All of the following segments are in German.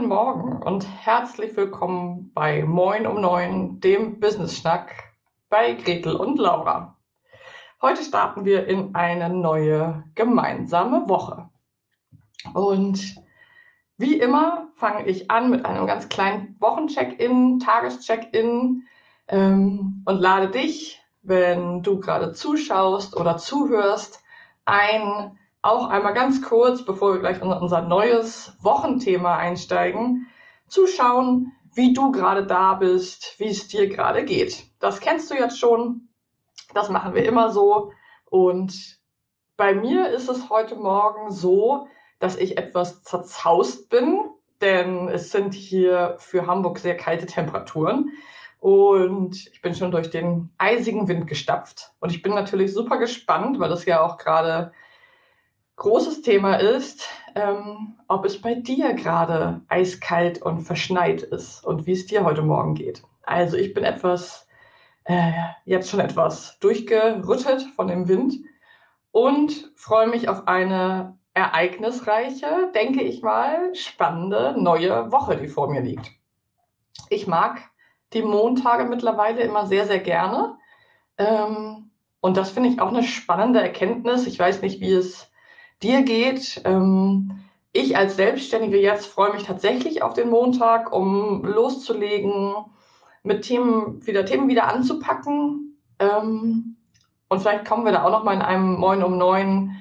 Guten Morgen und herzlich willkommen bei Moin um 9, dem Business Schnack bei Gretel und Laura. Heute starten wir in eine neue gemeinsame Woche. Und wie immer fange ich an mit einem ganz kleinen Wochencheck-in, Tagescheck-in ähm, und lade dich, wenn du gerade zuschaust oder zuhörst, ein, auch einmal ganz kurz, bevor wir gleich in unser neues Wochenthema einsteigen, zu schauen, wie du gerade da bist, wie es dir gerade geht. Das kennst du jetzt schon. Das machen wir immer so. Und bei mir ist es heute Morgen so, dass ich etwas zerzaust bin, denn es sind hier für Hamburg sehr kalte Temperaturen. Und ich bin schon durch den eisigen Wind gestapft. Und ich bin natürlich super gespannt, weil das ja auch gerade großes Thema ist, ähm, ob es bei dir gerade eiskalt und verschneit ist und wie es dir heute Morgen geht. Also ich bin etwas, äh, jetzt schon etwas durchgerüttet von dem Wind und freue mich auf eine ereignisreiche, denke ich mal, spannende neue Woche, die vor mir liegt. Ich mag die Montage mittlerweile immer sehr, sehr gerne. Ähm, und das finde ich auch eine spannende Erkenntnis. Ich weiß nicht, wie es dir geht. Ähm, ich als Selbstständige jetzt freue mich tatsächlich auf den Montag, um loszulegen, mit Themen wieder Themen wieder anzupacken. Ähm, und vielleicht kommen wir da auch noch mal in einem Moin um neun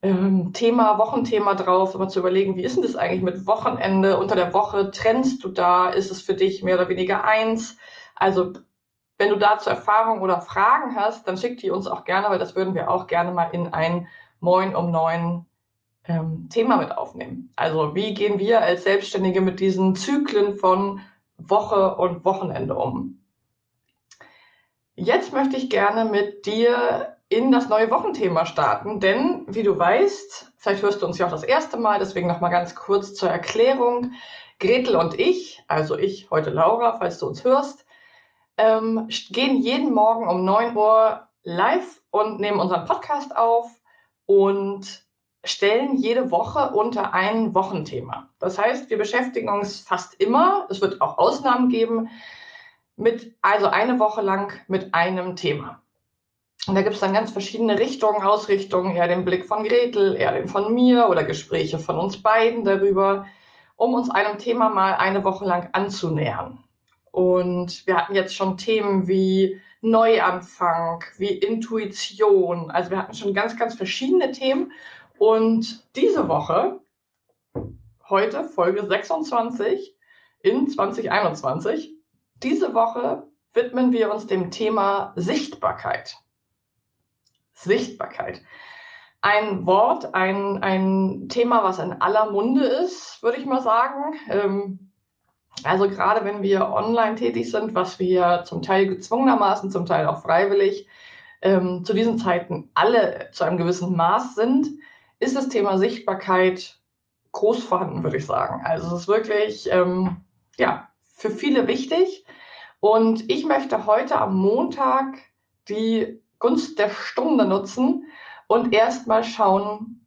ähm, Thema, Wochenthema drauf, immer zu überlegen, wie ist denn das eigentlich mit Wochenende unter der Woche? Trennst du da? Ist es für dich mehr oder weniger eins? Also, wenn du dazu Erfahrungen oder Fragen hast, dann schick die uns auch gerne, weil das würden wir auch gerne mal in ein Moin um neun ähm, Thema mit aufnehmen. Also, wie gehen wir als Selbstständige mit diesen Zyklen von Woche und Wochenende um? Jetzt möchte ich gerne mit dir in das neue Wochenthema starten, denn wie du weißt, vielleicht hörst du uns ja auch das erste Mal, deswegen noch mal ganz kurz zur Erklärung. Gretel und ich, also ich, heute Laura, falls du uns hörst, ähm, gehen jeden Morgen um 9 Uhr live und nehmen unseren Podcast auf und stellen jede Woche unter ein Wochenthema. Das heißt, wir beschäftigen uns fast immer, es wird auch Ausnahmen geben, mit, also eine Woche lang mit einem Thema. Und da gibt es dann ganz verschiedene Richtungen, Ausrichtungen, eher den Blick von Gretel, eher den von mir oder Gespräche von uns beiden darüber, um uns einem Thema mal eine Woche lang anzunähern. Und wir hatten jetzt schon Themen wie Neuanfang, wie Intuition. Also wir hatten schon ganz, ganz verschiedene Themen. Und diese Woche, heute Folge 26 in 2021, diese Woche widmen wir uns dem Thema Sichtbarkeit. Sichtbarkeit. Ein Wort, ein, ein Thema, was in aller Munde ist, würde ich mal sagen. Ähm, also gerade wenn wir online tätig sind, was wir zum Teil gezwungenermaßen, zum Teil auch freiwillig, ähm, zu diesen Zeiten alle zu einem gewissen Maß sind, ist das Thema Sichtbarkeit groß vorhanden, würde ich sagen. Also es ist wirklich, ähm, ja, für viele wichtig. Und ich möchte heute am Montag die Gunst der Stunde nutzen und erstmal schauen,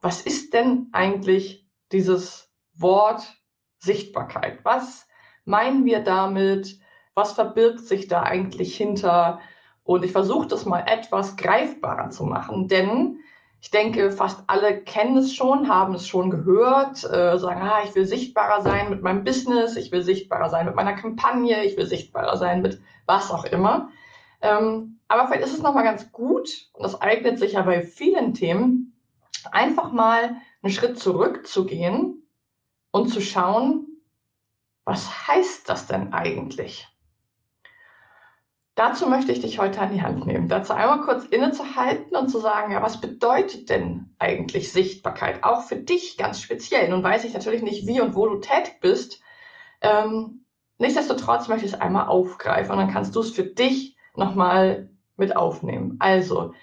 was ist denn eigentlich dieses Wort Sichtbarkeit? Was meinen wir damit? Was verbirgt sich da eigentlich hinter? Und ich versuche das mal etwas greifbarer zu machen, denn Ich denke, fast alle kennen es schon, haben es schon gehört, äh, sagen, ah, ich will sichtbarer sein mit meinem Business, ich will sichtbarer sein mit meiner Kampagne, ich will sichtbarer sein mit was auch immer. Ähm, aber vielleicht ist es nochmal ganz gut, und das eignet sich ja bei vielen Themen, einfach mal einen Schritt zurückzugehen und zu schauen, was heißt das denn eigentlich? Dazu möchte ich dich heute an die Hand nehmen. Dazu einmal kurz innezuhalten und zu sagen, ja, was bedeutet denn eigentlich Sichtbarkeit? Auch für dich ganz speziell. Nun weiß ich natürlich nicht, wie und wo du tätig bist. Ähm, nichtsdestotrotz möchte ich es einmal aufgreifen und dann kannst du es für dich nochmal mit aufnehmen. Also,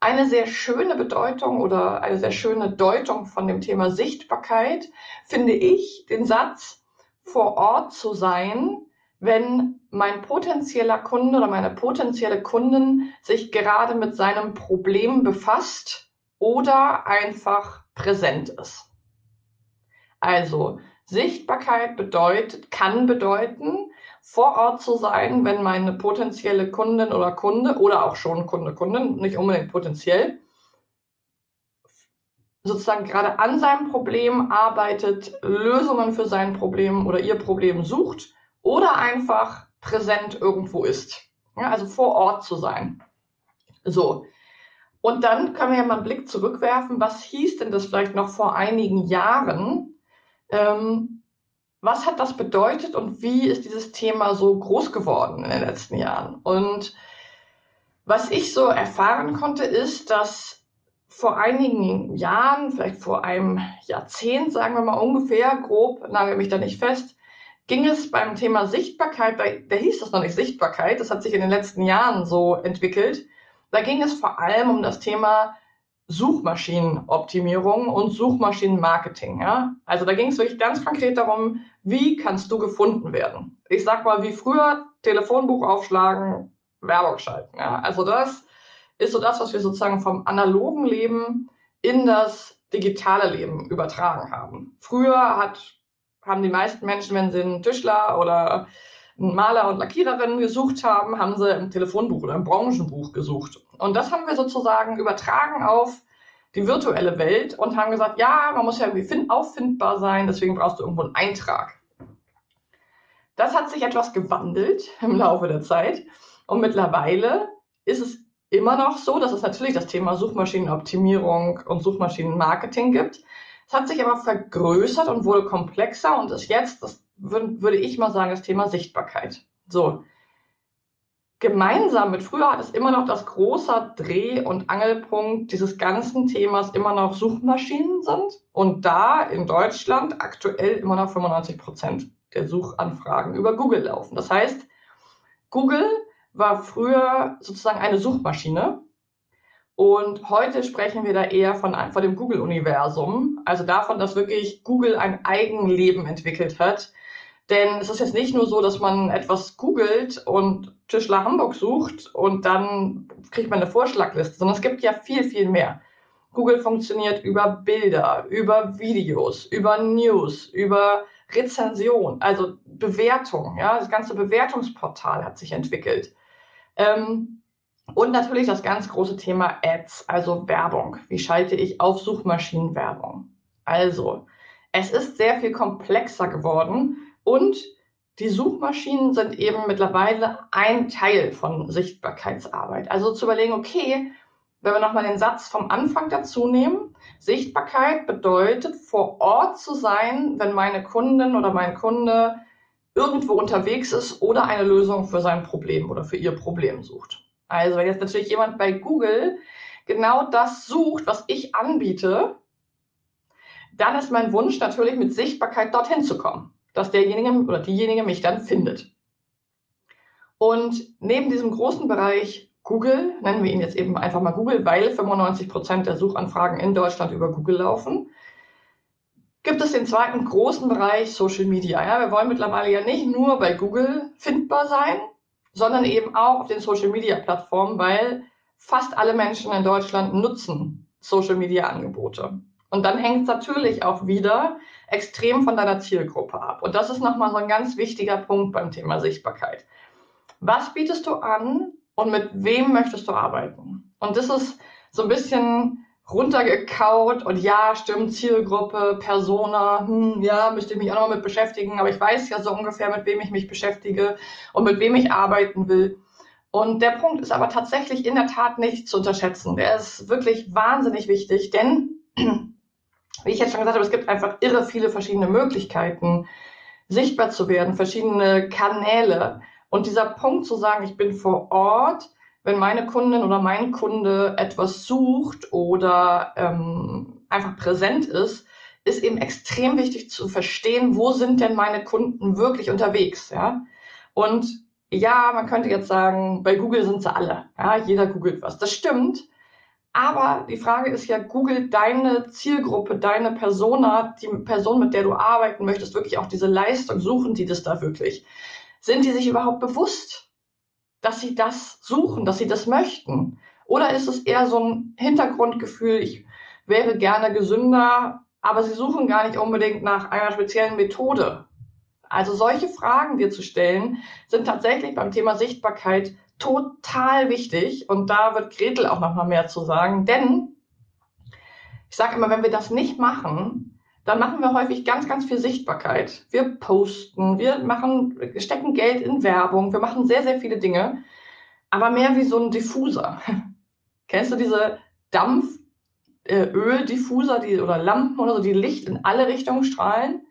eine sehr schöne Bedeutung oder eine sehr schöne Deutung von dem Thema Sichtbarkeit finde ich den Satz, vor Ort zu sein, wenn mein potenzieller Kunde oder meine potenzielle Kundin sich gerade mit seinem Problem befasst oder einfach präsent ist. Also Sichtbarkeit bedeutet, kann bedeuten, vor Ort zu sein, wenn meine potenzielle Kundin oder Kunde oder auch schon Kunde, Kundin, nicht unbedingt potenziell, sozusagen gerade an seinem Problem arbeitet, Lösungen für sein Problem oder ihr Problem sucht oder einfach präsent irgendwo ist. Ja, also vor Ort zu sein. So. Und dann können wir ja mal einen Blick zurückwerfen, was hieß denn das vielleicht noch vor einigen Jahren? Ähm, was hat das bedeutet und wie ist dieses Thema so groß geworden in den letzten Jahren? Und was ich so erfahren konnte, ist, dass vor einigen Jahren, vielleicht vor einem Jahrzehnt, sagen wir mal ungefähr, grob, nagel mich da nicht fest, ging es beim Thema Sichtbarkeit, da, da hieß das noch nicht Sichtbarkeit, das hat sich in den letzten Jahren so entwickelt. Da ging es vor allem um das Thema Suchmaschinenoptimierung und Suchmaschinenmarketing. Ja? Also da ging es wirklich ganz konkret darum, wie kannst du gefunden werden? Ich sag mal, wie früher Telefonbuch aufschlagen, Werbung schalten. Ja? Also das ist so das, was wir sozusagen vom analogen Leben in das digitale Leben übertragen haben. Früher hat haben die meisten Menschen, wenn sie einen Tischler oder Maler und Lackiererin gesucht haben, haben sie im Telefonbuch oder im Branchenbuch gesucht. Und das haben wir sozusagen übertragen auf die virtuelle Welt und haben gesagt, ja, man muss ja irgendwie auffindbar sein, deswegen brauchst du irgendwo einen Eintrag. Das hat sich etwas gewandelt im Laufe der Zeit und mittlerweile ist es immer noch so, dass es natürlich das Thema Suchmaschinenoptimierung und Suchmaschinenmarketing gibt. Es hat sich aber vergrößert und wurde komplexer und ist jetzt, das würde ich mal sagen, das Thema Sichtbarkeit. So. Gemeinsam mit früher hat es immer noch das große Dreh- und Angelpunkt dieses ganzen Themas immer noch Suchmaschinen sind und da in Deutschland aktuell immer noch 95 Prozent der Suchanfragen über Google laufen. Das heißt, Google war früher sozusagen eine Suchmaschine und heute sprechen wir da eher von, von dem Google-Universum, also davon, dass wirklich Google ein Eigenleben entwickelt hat. Denn es ist jetzt nicht nur so, dass man etwas googelt und Tischler Hamburg sucht und dann kriegt man eine Vorschlagliste, sondern es gibt ja viel, viel mehr. Google funktioniert über Bilder, über Videos, über News, über Rezension, also Bewertung. Ja, das ganze Bewertungsportal hat sich entwickelt. Ähm, und natürlich das ganz große Thema Ads, also Werbung. Wie schalte ich auf Suchmaschinenwerbung? Also, es ist sehr viel komplexer geworden und die Suchmaschinen sind eben mittlerweile ein Teil von Sichtbarkeitsarbeit. Also zu überlegen, okay, wenn wir nochmal den Satz vom Anfang dazu nehmen, Sichtbarkeit bedeutet, vor Ort zu sein, wenn meine Kundin oder mein Kunde irgendwo unterwegs ist oder eine Lösung für sein Problem oder für ihr Problem sucht. Also wenn jetzt natürlich jemand bei Google genau das sucht, was ich anbiete, dann ist mein Wunsch natürlich mit Sichtbarkeit dorthin zu kommen, dass derjenige oder diejenige mich dann findet. Und neben diesem großen Bereich Google, nennen wir ihn jetzt eben einfach mal Google, weil 95 Prozent der Suchanfragen in Deutschland über Google laufen, gibt es den zweiten großen Bereich Social Media. Ja, wir wollen mittlerweile ja nicht nur bei Google findbar sein, sondern eben auch auf den Social-Media-Plattformen, weil fast alle Menschen in Deutschland nutzen Social-Media-Angebote. Und dann hängt es natürlich auch wieder extrem von deiner Zielgruppe ab. Und das ist nochmal so ein ganz wichtiger Punkt beim Thema Sichtbarkeit. Was bietest du an und mit wem möchtest du arbeiten? Und das ist so ein bisschen runtergekaut und ja, stimmt, Zielgruppe, Persona, hm, ja, müsste ich mich auch noch mit beschäftigen, aber ich weiß ja so ungefähr, mit wem ich mich beschäftige und mit wem ich arbeiten will. Und der Punkt ist aber tatsächlich in der Tat nicht zu unterschätzen. Der ist wirklich wahnsinnig wichtig, denn, wie ich jetzt schon gesagt habe, es gibt einfach irre viele verschiedene Möglichkeiten, sichtbar zu werden, verschiedene Kanäle. Und dieser Punkt zu sagen, ich bin vor Ort, wenn meine Kundin oder mein Kunde etwas sucht oder ähm, einfach präsent ist, ist eben extrem wichtig zu verstehen, wo sind denn meine Kunden wirklich unterwegs, ja? Und ja, man könnte jetzt sagen, bei Google sind sie alle, ja, jeder googelt was. Das stimmt. Aber die Frage ist ja, Google deine Zielgruppe, deine Persona, die Person, mit der du arbeiten möchtest, wirklich auch diese Leistung, suchen die das da wirklich? Sind die sich überhaupt bewusst, dass sie das suchen, dass sie das möchten? Oder ist es eher so ein Hintergrundgefühl, ich wäre gerne gesünder, aber sie suchen gar nicht unbedingt nach einer speziellen Methode? Also solche Fragen dir zu stellen, sind tatsächlich beim Thema Sichtbarkeit total wichtig. Und da wird Gretel auch noch mal mehr zu sagen. Denn ich sage immer, wenn wir das nicht machen, dann machen wir häufig ganz, ganz viel Sichtbarkeit. Wir posten, wir machen, stecken Geld in Werbung, wir machen sehr, sehr viele Dinge, aber mehr wie so ein Diffuser. Kennst du diese Dampföldiffuser, äh, die oder Lampen oder so, die Licht in alle Richtungen strahlen?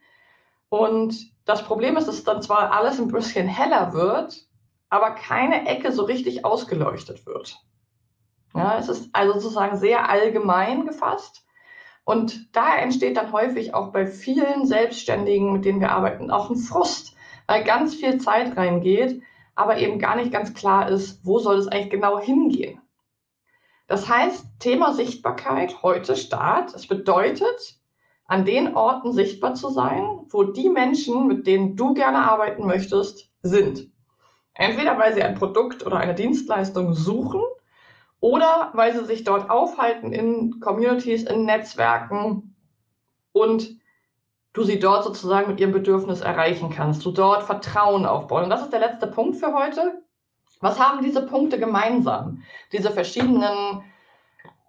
Und das Problem ist, dass dann zwar alles ein bisschen heller wird, aber keine Ecke so richtig ausgeleuchtet wird. Ja, es ist also sozusagen sehr allgemein gefasst und daher entsteht dann häufig auch bei vielen Selbstständigen, mit denen wir arbeiten, auch ein Frust, weil ganz viel Zeit reingeht, aber eben gar nicht ganz klar ist, wo soll es eigentlich genau hingehen. Das heißt, Thema Sichtbarkeit heute Start. Es bedeutet, an den Orten sichtbar zu sein, wo die Menschen, mit denen du gerne arbeiten möchtest, sind. Entweder weil sie ein Produkt oder eine Dienstleistung suchen oder weil sie sich dort aufhalten in Communities, in Netzwerken und du sie dort sozusagen mit ihrem Bedürfnis erreichen kannst, du dort Vertrauen aufbauen. Und das ist der letzte Punkt für heute. Was haben diese Punkte gemeinsam? Diese verschiedenen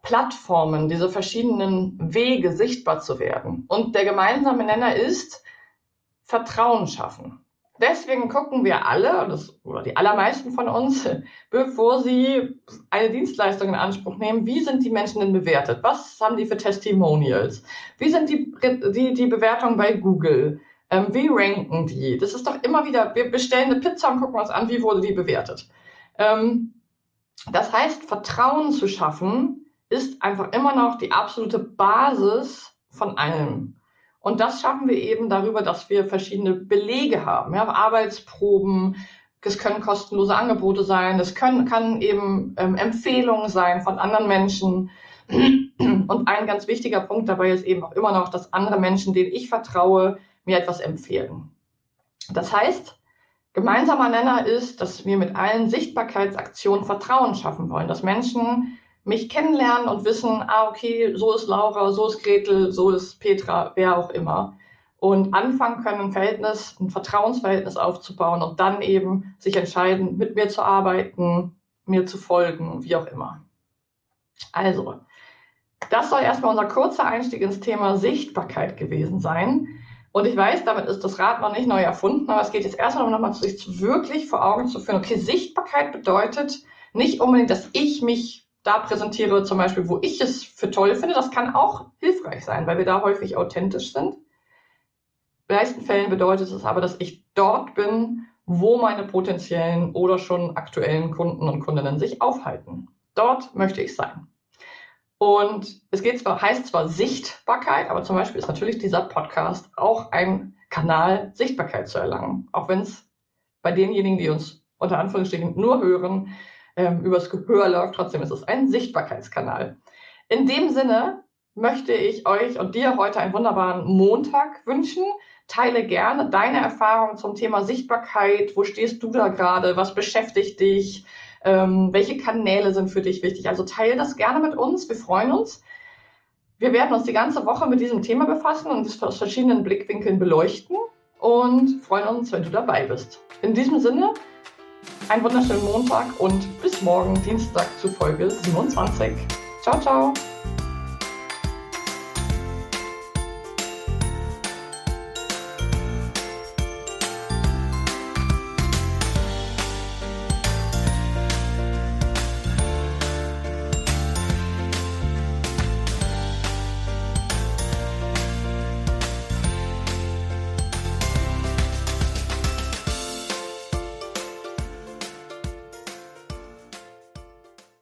Plattformen, diese verschiedenen Wege sichtbar zu werden. Und der gemeinsame Nenner ist Vertrauen schaffen deswegen gucken wir alle, das, oder die allermeisten von uns, bevor sie eine Dienstleistung in Anspruch nehmen, wie sind die Menschen denn bewertet? Was haben die für Testimonials? Wie sind die, die, die Bewertungen bei Google? Ähm, wie ranken die? Das ist doch immer wieder, wir bestellen eine Pizza und gucken uns an, wie wurde die bewertet. Ähm, das heißt, Vertrauen zu schaffen, ist einfach immer noch die absolute Basis von allem. Und das schaffen wir eben darüber, dass wir verschiedene Belege haben, ja, Arbeitsproben, es können kostenlose Angebote sein, es können, kann eben ähm, Empfehlungen sein von anderen Menschen. Und ein ganz wichtiger Punkt dabei ist eben auch immer noch, dass andere Menschen, denen ich vertraue, mir etwas empfehlen. Das heißt, gemeinsamer Nenner ist, dass wir mit allen Sichtbarkeitsaktionen Vertrauen schaffen wollen, dass Menschen mich kennenlernen und wissen, ah, okay, so ist Laura, so ist Gretel, so ist Petra, wer auch immer. Und anfangen können, ein Verhältnis, ein Vertrauensverhältnis aufzubauen und dann eben sich entscheiden, mit mir zu arbeiten, mir zu folgen, wie auch immer. Also, das soll erstmal unser kurzer Einstieg ins Thema Sichtbarkeit gewesen sein. Und ich weiß, damit ist das Rad noch nicht neu erfunden, aber es geht jetzt erstmal nochmal, sich wirklich vor Augen zu führen. Okay, Sichtbarkeit bedeutet nicht unbedingt, dass ich mich da präsentiere, zum Beispiel, wo ich es für toll finde, das kann auch hilfreich sein, weil wir da häufig authentisch sind. In den meisten Fällen bedeutet es aber, dass ich dort bin, wo meine potenziellen oder schon aktuellen Kunden und Kundinnen sich aufhalten. Dort möchte ich sein. Und es geht zwar, heißt zwar Sichtbarkeit, aber zum Beispiel ist natürlich dieser Podcast auch ein Kanal, Sichtbarkeit zu erlangen. Auch wenn es bei denjenigen, die uns unter Anführungsstrichen nur hören, ähm, übers Gehör läuft. Trotzdem ist es ein Sichtbarkeitskanal. In dem Sinne möchte ich euch und dir heute einen wunderbaren Montag wünschen. Teile gerne deine Erfahrungen zum Thema Sichtbarkeit. Wo stehst du da gerade? Was beschäftigt dich? Ähm, welche Kanäle sind für dich wichtig? Also teile das gerne mit uns. Wir freuen uns. Wir werden uns die ganze Woche mit diesem Thema befassen und es aus verschiedenen Blickwinkeln beleuchten und freuen uns, wenn du dabei bist. In diesem Sinne, einen wunderschönen Montag und bis morgen, Dienstag zu Folge 27. Ciao, ciao.